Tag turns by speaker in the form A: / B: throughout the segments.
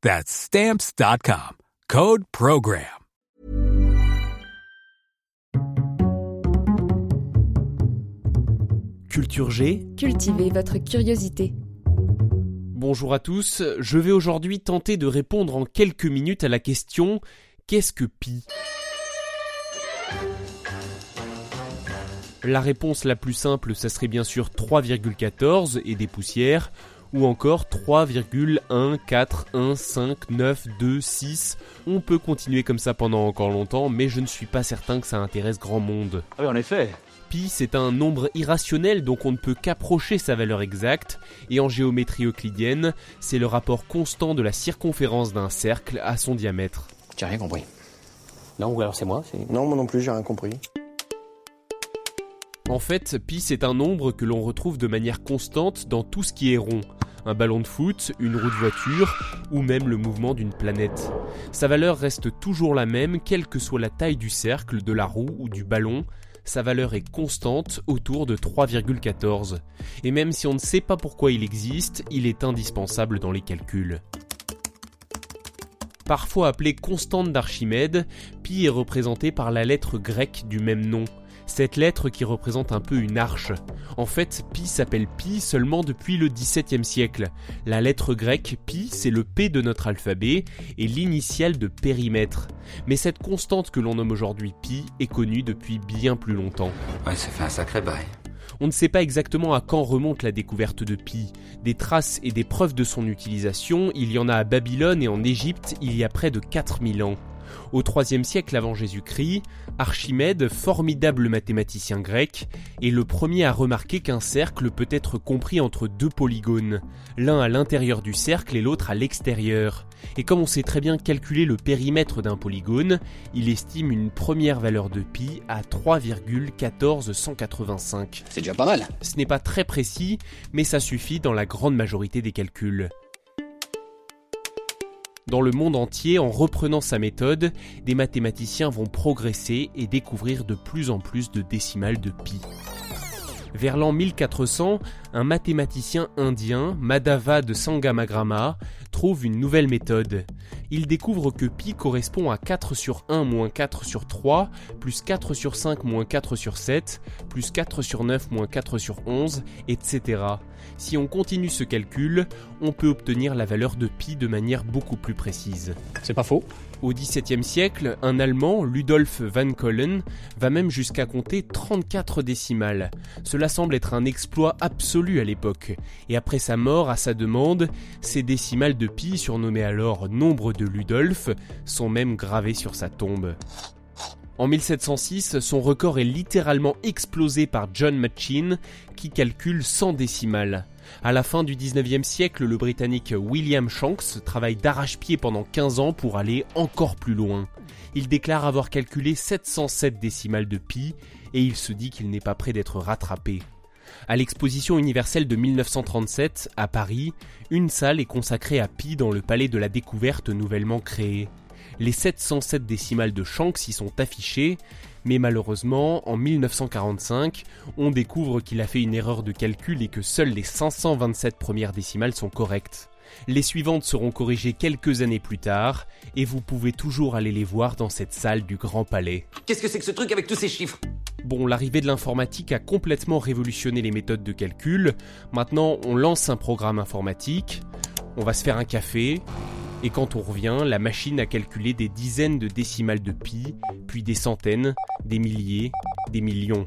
A: That's Stamps.com. Code PROGRAM.
B: Culture G.
C: Cultivez votre curiosité.
B: Bonjour à tous, je vais aujourd'hui tenter de répondre en quelques minutes à la question Qu'est-ce que pi? La réponse la plus simple, ça serait bien sûr 3,14 et des poussières, ou encore 3,1415926. On peut continuer comme ça pendant encore longtemps, mais je ne suis pas certain que ça intéresse grand monde.
D: Ah oui, en effet.
B: Pi, c'est un nombre irrationnel donc on ne peut qu'approcher sa valeur exacte, et en géométrie euclidienne, c'est le rapport constant de la circonférence d'un cercle à son diamètre.
D: J'ai rien compris. Non, ou alors c'est moi c'est-
E: Non, moi non plus, j'ai rien compris.
B: En fait, pi c'est un nombre que l'on retrouve de manière constante dans tout ce qui est rond. Un ballon de foot, une roue de voiture, ou même le mouvement d'une planète. Sa valeur reste toujours la même, quelle que soit la taille du cercle, de la roue ou du ballon. Sa valeur est constante, autour de 3,14. Et même si on ne sait pas pourquoi il existe, il est indispensable dans les calculs. Parfois appelée constante d'Archimède, pi est représentée par la lettre grecque du même nom. Cette lettre qui représente un peu une arche. En fait, pi s'appelle pi seulement depuis le XVIIe siècle. La lettre grecque pi, c'est le P de notre alphabet et l'initiale de périmètre. Mais cette constante que l'on nomme aujourd'hui pi est connue depuis bien plus longtemps.
F: Ouais, ça fait un sacré bail.
B: On ne sait pas exactement à quand remonte la découverte de pi. Des traces et des preuves de son utilisation, il y en a à Babylone et en Égypte il y a près de 4000 ans. Au IIIe siècle avant Jésus-Christ, Archimède, formidable mathématicien grec, est le premier à remarquer qu'un cercle peut être compris entre deux polygones, l'un à l'intérieur du cercle et l'autre à l'extérieur. Et comme on sait très bien calculer le périmètre d'un polygone, il estime une première valeur de pi à 3,14185.
D: C'est déjà pas mal.
B: Ce n'est pas très précis, mais ça suffit dans la grande majorité des calculs. Dans le monde entier, en reprenant sa méthode, des mathématiciens vont progresser et découvrir de plus en plus de décimales de pi. Vers l'an 1400, un mathématicien indien, Madhava de Sangamagrama, trouve une nouvelle méthode. Il découvre que pi correspond à 4 sur 1 moins 4 sur 3, plus 4 sur 5 moins 4 sur 7, plus 4 sur 9 moins 4 sur 11, etc. Si on continue ce calcul, on peut obtenir la valeur de pi de manière beaucoup plus précise.
D: C'est pas faux.
B: Au XVIIe siècle, un Allemand, Ludolf van Collen, va même jusqu'à compter 34 décimales. Cela semble être un exploit absolu à l'époque, et après sa mort, à sa demande, ces décimales de pi, surnommées alors nombre de Ludolf, sont même gravées sur sa tombe. En 1706, son record est littéralement explosé par John Machine, qui calcule 100 décimales. À la fin du 19e siècle, le Britannique William Shanks travaille d'arrache-pied pendant 15 ans pour aller encore plus loin. Il déclare avoir calculé 707 décimales de pi et il se dit qu'il n'est pas prêt d'être rattrapé. À l'exposition universelle de 1937, à Paris, une salle est consacrée à pi dans le palais de la découverte nouvellement créé. Les 707 décimales de Shanks y sont affichées, mais malheureusement, en 1945, on découvre qu'il a fait une erreur de calcul et que seules les 527 premières décimales sont correctes. Les suivantes seront corrigées quelques années plus tard, et vous pouvez toujours aller les voir dans cette salle du Grand Palais.
F: Qu'est-ce que c'est que ce truc avec tous ces chiffres?
B: Bon, l'arrivée de l'informatique a complètement révolutionné les méthodes de calcul. Maintenant, on lance un programme informatique, on va se faire un café, Et quand on revient, la machine a calculé des dizaines de décimales de pi, puis des centaines, des milliers, des millions.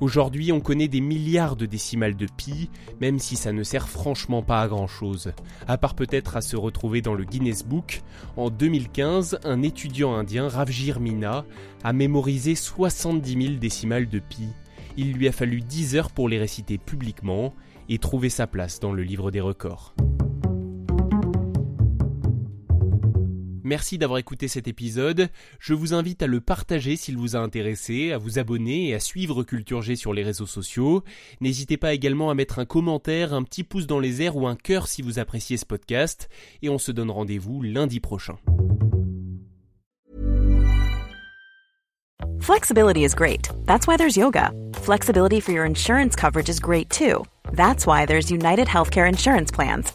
B: Aujourd'hui, on connaît des milliards de décimales de pi, même si ça ne sert franchement pas à grand chose. À part peut-être à se retrouver dans le Guinness Book, en 2015, un étudiant indien, Ravjir Mina, a mémorisé 70 000 décimales de pi. Il lui a fallu 10 heures pour les réciter publiquement et trouver sa place dans le livre des records. Merci d'avoir écouté cet épisode. Je vous invite à le partager s'il vous a intéressé, à vous abonner et à suivre Culture G sur les réseaux sociaux. N'hésitez pas également à mettre un commentaire, un petit pouce dans les airs ou un cœur si vous appréciez ce podcast. Et on se donne rendez-vous lundi prochain.
E: Flexibility is great. That's why there's yoga. Flexibility for your insurance coverage is great too. That's why there's United Healthcare Insurance Plans.